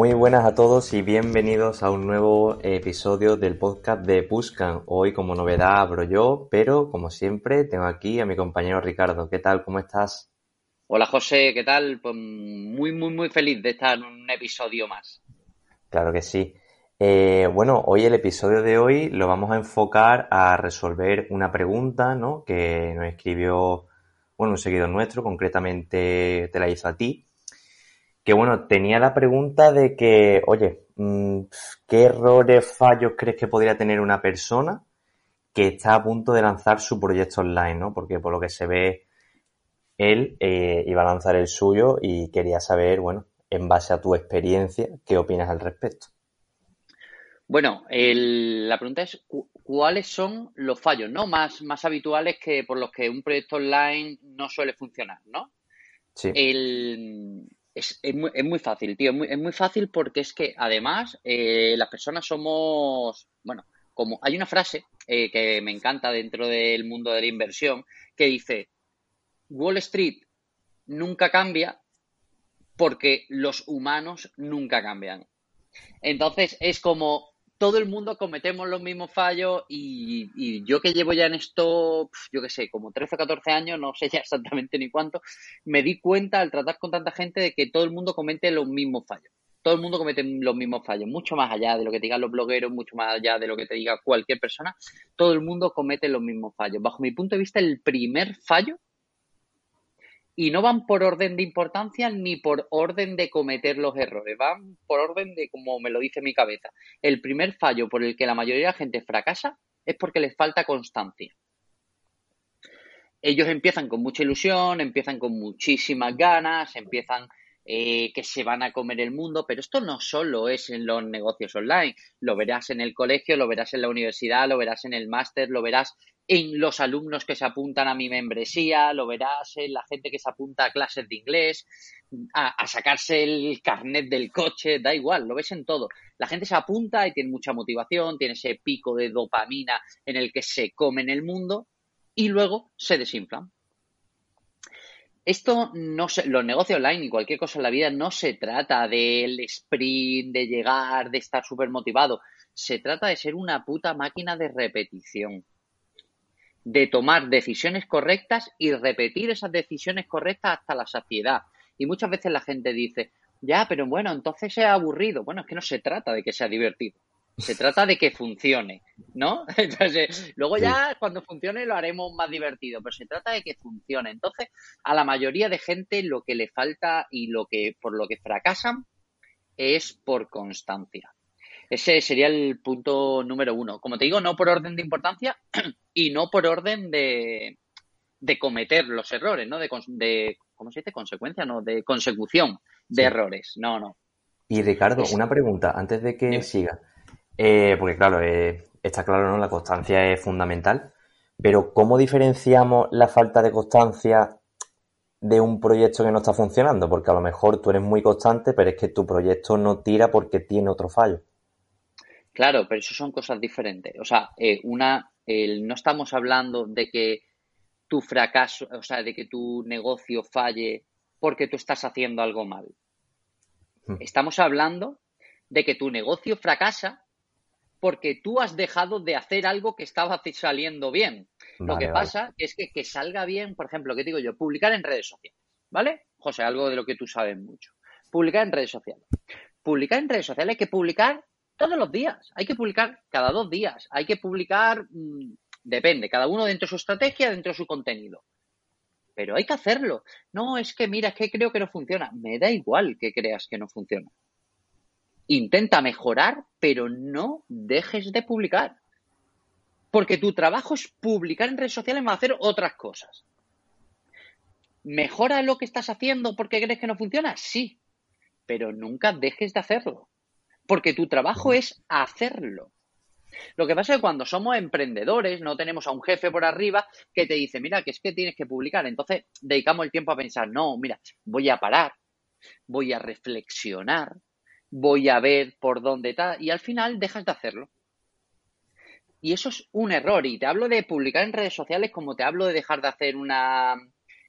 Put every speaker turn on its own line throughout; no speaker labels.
Muy buenas a todos y bienvenidos a un nuevo episodio del podcast de Buscan. Hoy como novedad abro yo, pero como siempre tengo aquí a mi compañero Ricardo. ¿Qué tal? ¿Cómo estás?
Hola José, ¿qué tal? Pues muy, muy, muy feliz de estar en un episodio más.
Claro que sí. Eh, bueno, hoy el episodio de hoy lo vamos a enfocar a resolver una pregunta, ¿no? Que nos escribió, bueno, un seguidor nuestro, concretamente te la hizo a ti que bueno, tenía la pregunta de que, oye, mm, ¿qué errores, fallos crees que podría tener una persona que está a punto de lanzar su proyecto online, ¿no? Porque por lo que se ve, él eh, iba a lanzar el suyo y quería saber, bueno, en base a tu experiencia, ¿qué opinas al respecto?
Bueno, la pregunta es cuáles son los fallos, ¿no? Más, más habituales que por los que un proyecto online no suele funcionar, ¿no?
Sí.
El, es, muy, es, muy, fácil, tío. Es muy, es muy, fácil porque es que además eh, las personas somos. Bueno, como hay una frase eh, que me encanta dentro del mundo de la inversión que dice: Wall Street nunca cambia porque los humanos nunca cambian. Entonces es como todo el mundo cometemos los mismos fallos y, yo que llevo ya en esto, yo qué sé, como 13 o 14 años, no sé ya exactamente ni cuánto, me di cuenta al tratar con tanta gente de que todo el mundo comete los mismos fallos. Todo el mundo comete los mismos fallos, mucho más allá de lo que te digan los blogueros, mucho más allá de lo que te diga cualquier persona, todo el mundo comete los mismos fallos. Bajo mi punto de vista, el primer fallo y no van por orden de importancia ni por orden de cometer los errores, van por orden de como me lo dice mi cabeza. El primer fallo por el que la mayoría de la gente fracasa es porque les falta constancia. Ellos empiezan con mucha ilusión, empiezan con muchísimas ganas, empiezan eh, que se van a comer el mundo, pero esto no solo es en los negocios online, lo verás en el colegio, lo verás en la universidad, lo verás en el máster, lo verás en los alumnos que se apuntan a mi membresía, lo verás en la gente que se apunta a clases de inglés, a, sacarse el carnet del coche, da igual, lo ves en todo. La gente se apunta y tiene mucha motivación, tiene ese pico de dopamina en el que se come en el mundo y luego se desinflan. Esto no se, los negocios online y cualquier cosa en la vida no se trata del sprint, de llegar, de estar súper motivado. Se trata de ser una puta máquina de repetición de tomar decisiones correctas y repetir esas decisiones correctas hasta la saciedad. Y muchas veces la gente dice, ya, pero bueno, entonces es aburrido. Bueno, es que no se trata de que sea divertido. Se trata de que funcione, ¿no? Entonces, luego ya cuando funcione lo haremos más divertido, pero se trata de que funcione. Entonces, a la mayoría de gente lo que le falta y lo que por lo que fracasan es por constancia. Ese sería el punto número uno. Como te digo, no por orden de importancia y no por orden de, cometer los errores, ¿no? De, de, ¿cómo se dice? Consecuencia, ¿no? De consecución de errores. No, no.
Y Ricardo, una pregunta antes de que siga. Eh, porque claro, eh, está claro, ¿no? La constancia es fundamental. Pero ¿cómo diferenciamos la falta de constancia de un proyecto que no está funcionando? Porque a lo mejor tú eres muy constante, pero es que tu proyecto no tira porque tiene otro fallo.
Claro, pero eso son cosas diferentes. O sea, eh, una, no estamos hablando de que tu fracaso, o sea, de que tu negocio falle porque tú estás haciendo algo mal. Hmm. Estamos hablando de que tu negocio fracasa porque tú has dejado de hacer algo que estaba saliendo bien. Lo que pasa es que que salga bien, por ejemplo, ¿qué digo yo? Publicar en redes sociales, ¿vale? José, algo de lo que tú sabes mucho. Publicar en redes sociales. Publicar en redes sociales hay que publicar todos los días. Hay que publicar cada dos días. Hay que publicar, mm, depende, cada uno dentro de su estrategia, dentro de su contenido. Pero hay que hacerlo. No, es que mira, es que creo que no funciona. Me da igual que creas que no funciona. intenta mejorar, pero no dejes de publicar. Porque tu trabajo es publicar en redes sociales más hacer otras cosas. ¿Mejora lo que estás haciendo porque crees que no funciona? Sí, pero nunca dejes de hacerlo. Porque tu trabajo es hacerlo. Lo que pasa es que cuando somos emprendedores, no tenemos a un jefe por arriba que te dice, mira, que es que tienes que publicar. Entonces dedicamos el tiempo a pensar, no, mira, voy a parar, voy a reflexionar, voy a ver por dónde está, y al final dejas de hacerlo. Y eso es un error. Y te hablo de publicar en redes sociales como te hablo de dejar de hacer una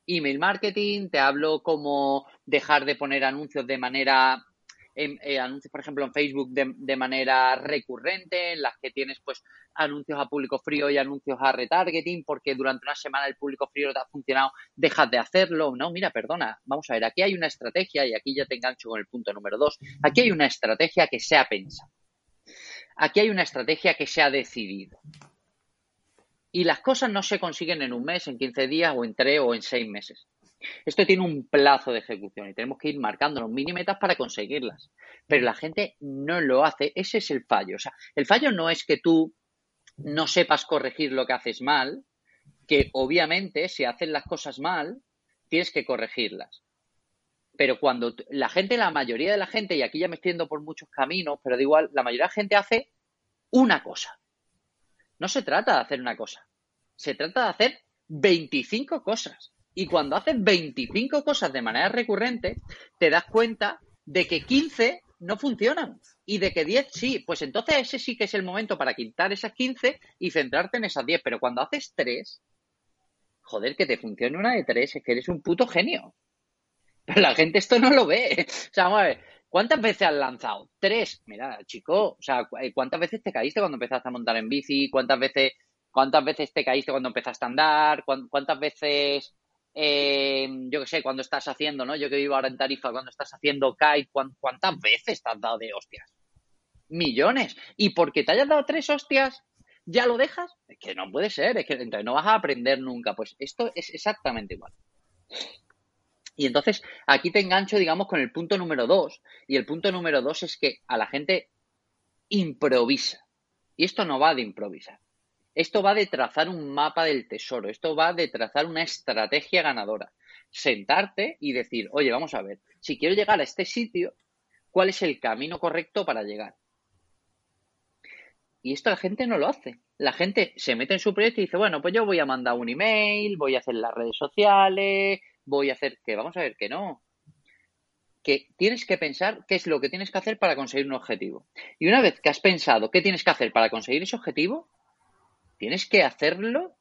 email marketing, te hablo como dejar de poner anuncios de manera eh, anuncios, por ejemplo, en Facebook de, manera recurrente, en las que tienes pues anuncios a público frío y anuncios a retargeting, porque durante una semana el público frío te ha funcionado, dejas de hacerlo. No, mira, perdona, vamos a ver, aquí hay una estrategia, y aquí ya te engancho con el punto número dos, aquí hay una estrategia que se ha pensado. Aquí hay una estrategia que se ha decidido. Y las cosas no se consiguen en un mes, en 15 días o en 3 o en 6 meses. Esto tiene un plazo de ejecución y tenemos que ir marcando mini metas para conseguirlas. Pero la gente no lo hace. Ese es el fallo. O sea, el fallo no es que tú no sepas corregir lo que haces mal, que obviamente si haces las cosas mal, tienes que corregirlas. Pero cuando la gente, la mayoría de la gente, y aquí ya me estoy yendo por muchos caminos, pero da igual, la mayoría de la gente hace una cosa. No se trata de hacer una cosa. Se trata de hacer 25 cosas. Y cuando haces 25 cosas de manera recurrente, te das cuenta de que 15 no funcionan y de que 10 sí. Pues entonces ese sí que es el momento para quitar esas 15 y centrarte en esas 10. Pero cuando haces 3, joder, que te funcione una de 3, es que eres un puto genio. Pero la gente esto no lo ve. O sea, vamos a ver, ¿cuántas veces has lanzado? Tres. Mira, chico, o sea, ¿cuántas veces te caíste cuando empezaste a montar en bici? ¿Cuántas veces, cuántas veces te caíste cuando empezaste a andar? ¿Cuántas veces eh, yo qué sé, cuando estás haciendo, ¿no? Yo que vivo ahora en Tarifa, cuando estás haciendo kite, ¿cuántas veces te has dado de hostias? Millones. Y porque te hayas dado tres hostias, ¿ya lo dejas? Es que no puede ser, es que entonces no vas a aprender nunca. Pues esto es exactamente igual. Y entonces aquí te engancho, digamos, con el punto número dos. Y el punto número dos es que a la gente improvisa. Y esto no va de improvisar. Esto va de trazar un mapa del tesoro, esto va de trazar una estrategia ganadora. Sentarte y decir, oye, vamos a ver, si quiero llegar a este sitio, ¿cuál es el camino correcto para llegar? Y esto la gente no lo hace. La gente se mete en su proyecto y dice, bueno, pues yo voy a mandar un email, voy a hacer las redes sociales, voy a hacer que, vamos a ver que no. Que tienes que pensar qué es lo que tienes que hacer para conseguir un objetivo. Y una vez que has pensado qué tienes que hacer para conseguir ese objetivo, tienes que hacerlo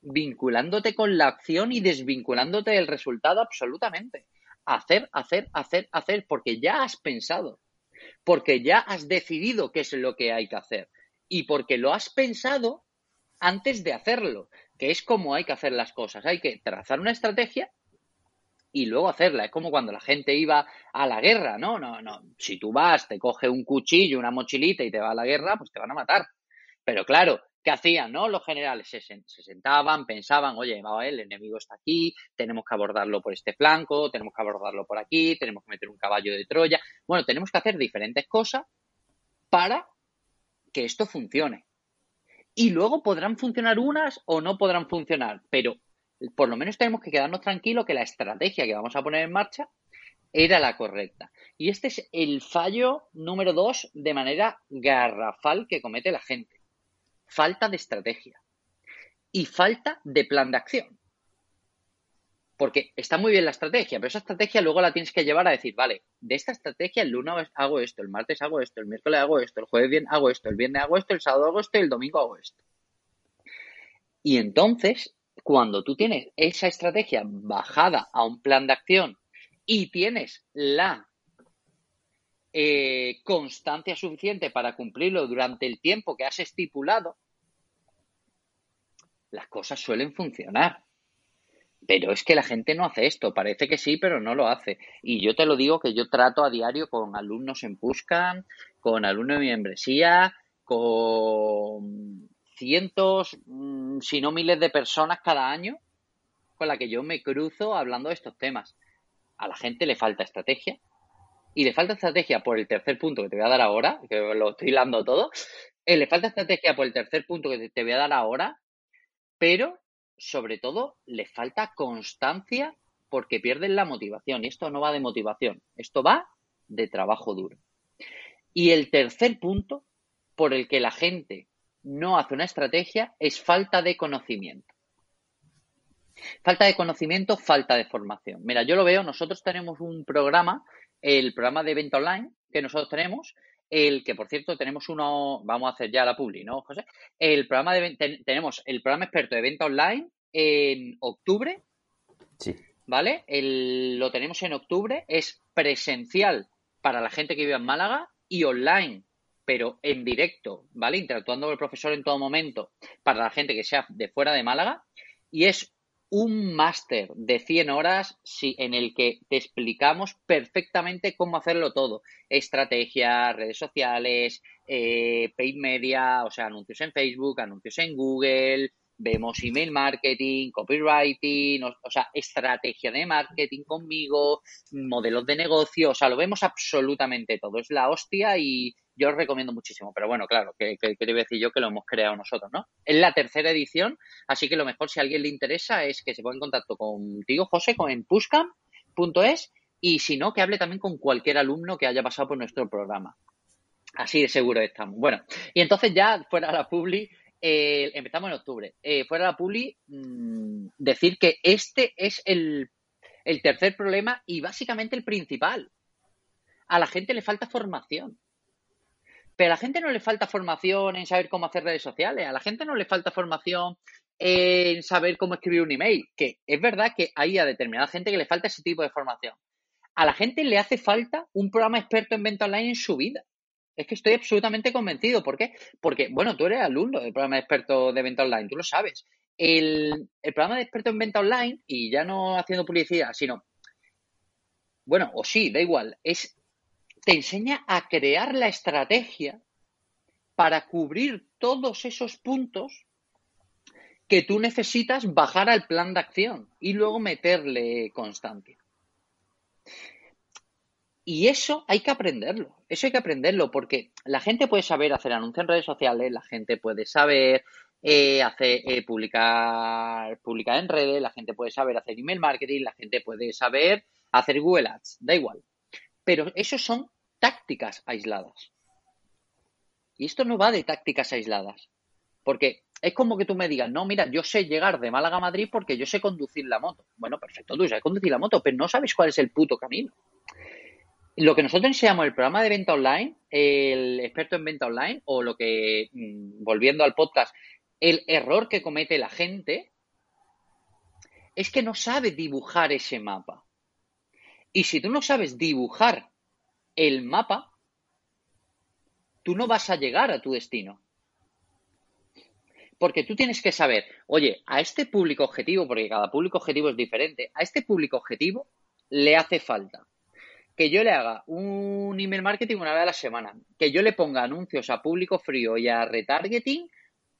vinculándote con la acción y desvinculándote del resultado absolutamente. Hacer, hacer, hacer, hacer, porque ya has pensado, porque ya has decidido qué es lo que hay que hacer y porque lo has pensado antes de hacerlo, que es como hay que hacer las cosas. Hay que trazar una estrategia y luego hacerla. Es como cuando la gente iba a la guerra, ¿no? No, no. Si tú vas, te coge un cuchillo, una mochilita y te va a la guerra, pues te van a matar. Pero claro, ¿Qué hacían, no? Los generales se, sentaban, pensaban, oye, el enemigo está aquí, tenemos que abordarlo por este flanco, tenemos que abordarlo por aquí, tenemos que meter un caballo de Troya. Bueno, tenemos que hacer diferentes cosas para que esto funcione. Y luego podrán funcionar unas o no podrán funcionar, pero por lo menos tenemos que quedarnos tranquilos que la estrategia que vamos a poner en marcha era la correcta. Y este es el fallo número dos de manera garrafal que comete la gente falta de estrategia y falta de plan de acción. Porque está muy bien la estrategia, pero esa estrategia luego la tienes que llevar a decir, vale, de esta estrategia el lunes hago esto, el martes hago esto, el miércoles hago esto, el jueves bien hago esto, el viernes hago esto, el sábado hago esto y el domingo hago esto. Y entonces, cuando tú tienes esa estrategia bajada a un plan de acción y tienes la eh, constancia suficiente para cumplirlo durante el tiempo que has estipulado, las cosas suelen funcionar. Pero es que la gente no hace esto, parece que sí, pero no lo hace. Y yo te lo digo que yo trato a diario con alumnos en Puscan, con alumnos en mi membresía, con cientos, mm, si no miles de personas cada año con la que yo me cruzo hablando de estos temas. A la gente le falta estrategia, y le falta estrategia por el tercer punto que te voy a dar ahora, que lo estoy hilando todo, eh, le falta estrategia por el tercer punto que te voy a dar ahora, pero sobre todo le falta constancia porque pierden la motivación. Y esto no va de motivación, esto va de trabajo duro. Y el tercer punto por el que la gente no hace una estrategia es falta de conocimiento. Falta de conocimiento, falta de formación. Mira, yo lo veo, nosotros tenemos un programa, el programa de venta online que nosotros tenemos, el que por cierto tenemos uno, vamos a hacer ya la publi, ¿no, José? El programa de tenemos el programa experto de venta online en octubre.
Sí.
¿Vale? lo tenemos en octubre, es presencial para la gente que vive en Málaga y online, pero en directo, ¿vale? Interactuando con el profesor en todo momento para la gente que sea de fuera de Málaga. Y es un máster de 100 horas en el que te explicamos perfectamente cómo hacerlo todo. Estrategias, redes sociales, eh, paid media, o sea, anuncios en Facebook, anuncios en Google, vemos email marketing, copywriting, o, sea, estrategia de marketing conmigo, modelos de negocio, o sea, lo vemos absolutamente todo. Es la hostia y yo os recomiendo muchísimo. Pero bueno, claro, que, que, te voy a decir yo que lo hemos creado nosotros, ¿no? Es la tercera edición, así que lo mejor si a alguien le interesa es que se ponga en contacto contigo, José, en pushcam.es y si no, que hable también con cualquier alumno que haya pasado por nuestro programa. Así de seguro estamos. Bueno, y entonces ya fuera la publi, eh, empezamos en octubre. Eh, fuera la publi, mm, decir que este es el, el tercer problema y básicamente el principal. A la gente le falta formación. Pero a la gente no le falta formación en saber cómo hacer redes sociales, a la gente no le falta formación en saber cómo escribir un email, que es verdad que hay a determinada gente que le falta ese tipo de formación. A la gente le hace falta un programa experto en venta online en su vida. Es que estoy absolutamente convencido. ¿Por qué? Porque, bueno, tú eres alumno del programa de experto de venta online, tú lo sabes. El, programa de experto en venta online, y ya no haciendo publicidad, sino, bueno, o sí, da igual, es te enseña a crear la estrategia para cubrir todos esos puntos que tú necesitas bajar al plan de acción y luego meterle constancia. Y eso hay que aprenderlo, eso hay que aprenderlo porque la gente puede saber hacer anuncios en redes sociales, la gente puede saber eh, hacer, eh, publicar, publicar en redes, la gente puede saber hacer email marketing, la gente puede saber hacer Google Ads, da igual. Pero esos son tácticas aisladas. Y esto no va de tácticas aisladas. Porque es como que tú me digas, no, mira, yo sé llegar de Málaga a Madrid porque yo sé conducir la moto. Bueno, perfecto, tú sabes conducir la moto, pero no sabes cuál es el puto camino. Lo que nosotros enseñamos el programa de venta online, el experto en venta online, o lo que, mm, volviendo al podcast, el error que comete la gente es que no sabe dibujar ese mapa. Y si tú no sabes dibujar el mapa, tú no vas a llegar a tu destino. Porque tú tienes que saber, oye, a este público objetivo, porque cada público objetivo es diferente, a este público objetivo le hace falta que yo le haga un email marketing una vez a la semana, que yo le ponga anuncios a público frío y a retargeting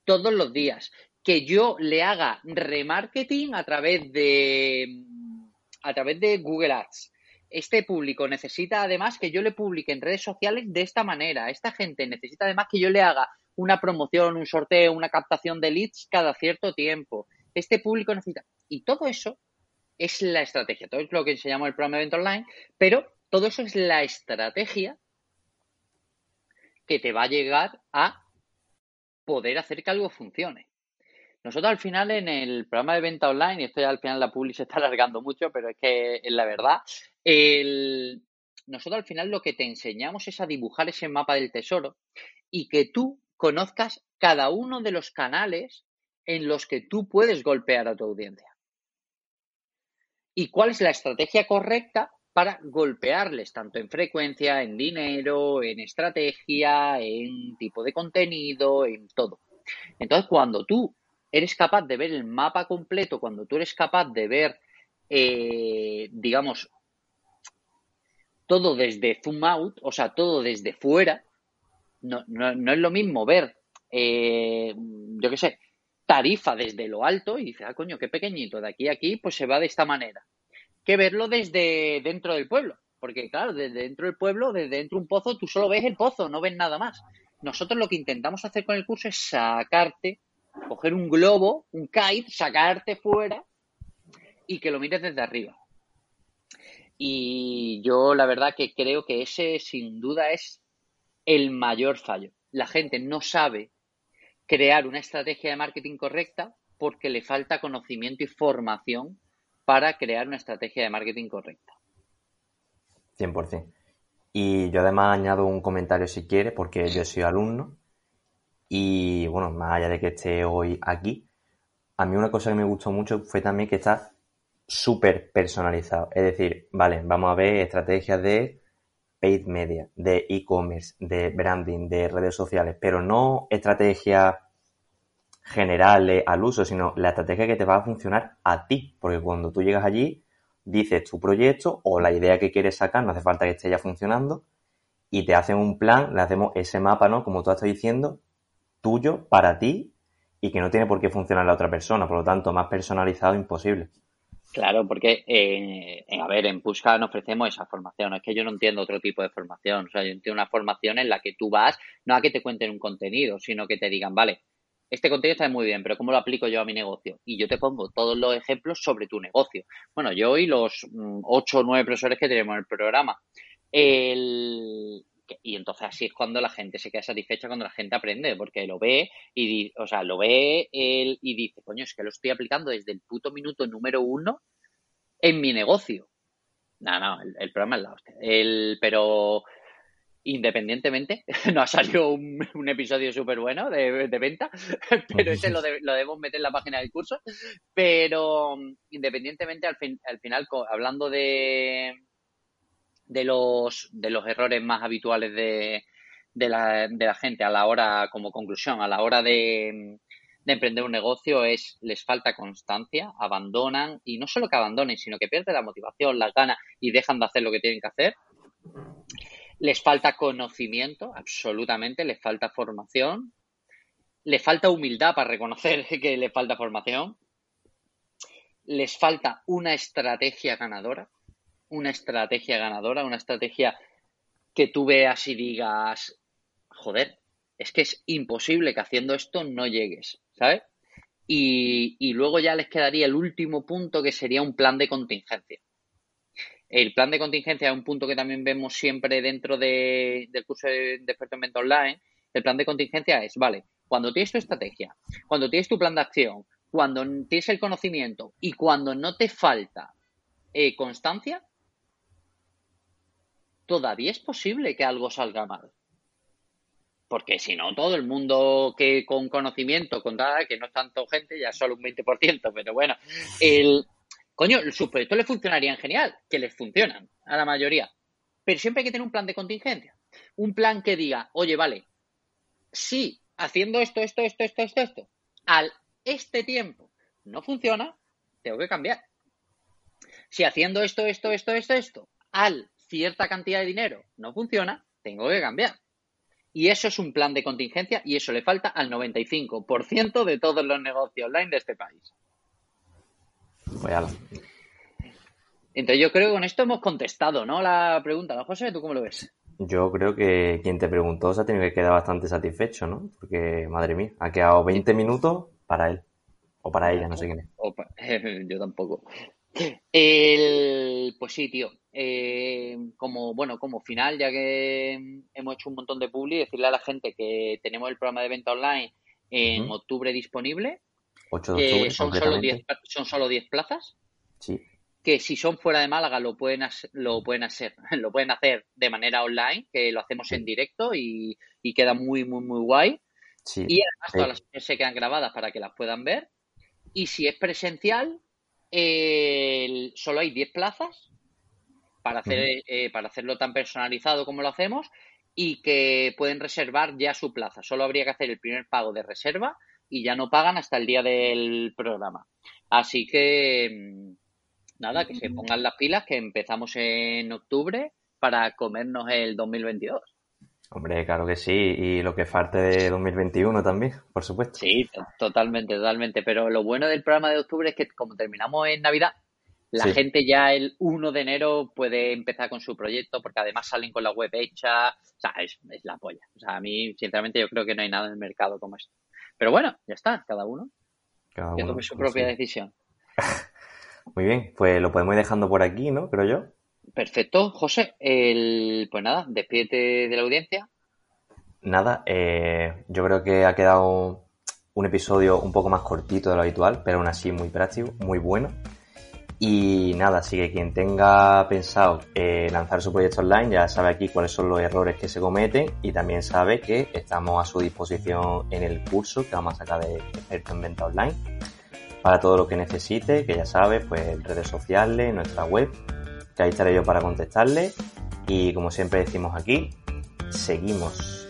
todos los días, que yo le haga remarketing a través de a través de Google Ads, este público necesita además que yo le publique en redes sociales de esta manera. Esta gente necesita además que yo le haga una promoción, un sorteo, una captación de leads cada cierto tiempo. Este público necesita. Y todo eso es la estrategia. Todo es lo que se llama el programa de evento online, pero todo eso es la estrategia que te va a llegar a poder hacer que algo funcione. Nosotros al final en el programa de venta online, y esto ya al final la publi se está alargando mucho, pero es que es la verdad, nosotros al final lo que te enseñamos es a dibujar ese mapa del tesoro y que tú conozcas cada uno de los canales en los que tú puedes golpear a tu audiencia. Y cuál es la estrategia correcta para golpearles, tanto en frecuencia, en dinero, en estrategia, en tipo de contenido, en todo. Entonces, cuando tú eres capaz de ver el mapa completo, cuando tú eres capaz de ver, eh, digamos, todo desde zoom out, o sea, todo desde fuera, no, no, es lo mismo ver, eh, yo qué sé, tarifa desde lo alto y dice, ah, coño, qué pequeñito, de aquí a aquí, pues se va de esta manera, que verlo desde dentro del pueblo. porque claro, desde dentro del pueblo, desde dentro de un pozo, tú solo ves el pozo, no ves nada más. Nosotros lo que intentamos hacer con el curso es sacarte, coger un globo, un kite, sacarte fuera y que lo mires desde arriba. Y yo la verdad que creo que ese sin duda es el mayor fallo. La gente no sabe crear una estrategia de marketing correcta porque le falta conocimiento y formación para crear una estrategia de marketing correcta.
100%. Y yo además añado un comentario si quiere, porque yo soy alumno. Y bueno, más allá de que esté hoy aquí, a mí una cosa que me gustó mucho fue también que está súper personalizado. Es decir, vale, vamos a ver estrategias de paid media, de e-commerce, de branding, de redes sociales, pero no estrategias generales al uso, sino la estrategia que te va a funcionar a ti. Porque cuando tú llegas allí, dices tu proyecto o la idea que quieres sacar, no hace falta que esté ya funcionando, y te hacen un plan, le hacemos ese mapa, ¿no? Como tú estás diciendo, tuyo, para ti, y que no tiene por qué funcionar la otra persona, por lo tanto, más personalizado imposible.
Claro, porque, eh, a ver, en Pushka nos ofrecemos esa formación. Es que yo no entiendo otro tipo de formación. O sea, yo entiendo una formación en la que tú vas, no a que te cuenten un contenido, sino que te digan, vale, este contenido está muy bien, pero ¿cómo lo aplico yo a mi negocio? Y yo te pongo todos los ejemplos sobre tu negocio. Bueno, yo y los mm, ocho o nueve profesores que tenemos en el programa. y entonces así es cuando la gente se queda satisfecha, cuando la gente aprende, porque lo ve y, o sea, lo ve él y dice, coño, es que lo estoy aplicando desde el puto minuto número uno en mi negocio. No, no, el, programa es la hostia. El, pero independientemente, no ha salido un, episodio súper bueno de, venta, pero ese lo, debemos meter en la página del curso. Pero independientemente, al, fin, al final, hablando de, de, los, de los errores más habituales de, de, la, de la gente a la hora, como conclusión, a la hora de, de emprender un negocio es les falta constancia, abandonan y no solo que abandonen, sino que pierden la motivación, las ganas y dejan de hacer lo que tienen que hacer. Les falta conocimiento, absolutamente, les falta formación, les falta humildad para reconocer que les falta formación, les falta una estrategia ganadora, una estrategia ganadora, una estrategia que tú veas y digas, joder, es que es imposible que haciendo esto no llegues, ¿sabes? Y, y, luego ya les quedaría el último punto que sería un plan de contingencia. El plan de contingencia es un punto que también vemos siempre dentro del curso de, de online. El plan de contingencia es, vale, cuando tienes tu estrategia, cuando tienes tu plan de acción, cuando tienes el conocimiento y cuando no te falta eh, constancia, todavía es posible que algo salga mal. Porque si no, todo el mundo que con conocimiento, con que no es tanto gente, ya solo un 20%, pero bueno, el, Coño, sus proyectos les funcionarían genial, que les funcionan a la mayoría. Pero siempre hay que tener un plan de contingencia. Un plan que diga, oye, vale, si haciendo esto, esto, esto, esto, esto, esto, al este tiempo no funciona, tengo que cambiar. Si haciendo esto, esto, esto, esto, esto, al cierta cantidad de dinero no funciona, tengo que cambiar. Y eso es un plan de contingencia y eso le falta al 95% de todos los negocios online de este país.
Pues
Entonces yo creo que con esto hemos contestado, ¿no? La pregunta, ¿no, José? ¿Tú cómo lo ves?
Yo creo que quien te preguntó se ha tenido que quedar bastante satisfecho, ¿no? Porque, madre mía, ha quedado 20 minutos para él. O para ella, no sé quién
es. yo tampoco. El, pues sí, tío. Eh, como, bueno, como final, ya que hemos hecho un montón de publi, decirle a la gente que tenemos el programa de venta online en octubre disponible
8 de octubre,
son, solo 10, son solo 10 plazas.
Sí.
Que si son fuera de Málaga lo pueden, lo pueden hacer, lo pueden hacer de manera online, que lo hacemos en directo y, queda muy, muy, muy guay.
Sí.
Y además todas las sesiones se quedan grabadas para que las puedan ver. Y si es presencial, solo hay 10 plazas para, hacer, eh, para hacerlo tan personalizado como lo hacemos y que pueden reservar ya su plaza. Solo habría que hacer el primer pago de reserva y ya no pagan hasta el día del programa. Así que mm, nada, que se pongan las pilas, que empezamos en octubre para comernos el 2022.
Hombre, claro que sí, y lo que falte de 2021 también, por supuesto.
Sí, totalmente, totalmente. Pero lo bueno del programa de octubre es que como terminamos en Navidad, la gente ya el 1 de enero puede empezar con su proyecto porque además salen con la web hecha. O sea, es, la polla. O sea, a mí, sinceramente, yo creo que no hay nada en el mercado como esto. Pero bueno, ya está, cada uno. Cada que tome su propia decisión.
Muy bien, pues lo podemos ir dejando por aquí, ¿no? Creo yo.
Perfecto, José. El, pues nada, despídete de la audiencia.
Nada, eh, yo creo que ha quedado un episodio un poco más cortito de lo habitual, pero aún así muy práctico, muy bueno. Y nada, así que quien tenga pensado eh, lanzar su proyecto online ya sabe aquí cuáles son los errores que se cometen y también sabe que estamos a su disposición en el curso que vamos a sacar de experto en venta online para todo lo que necesite, que ya sabe, pues redes sociales, nuestra web, que ahí estaré yo para contestarle y como siempre decimos aquí, seguimos.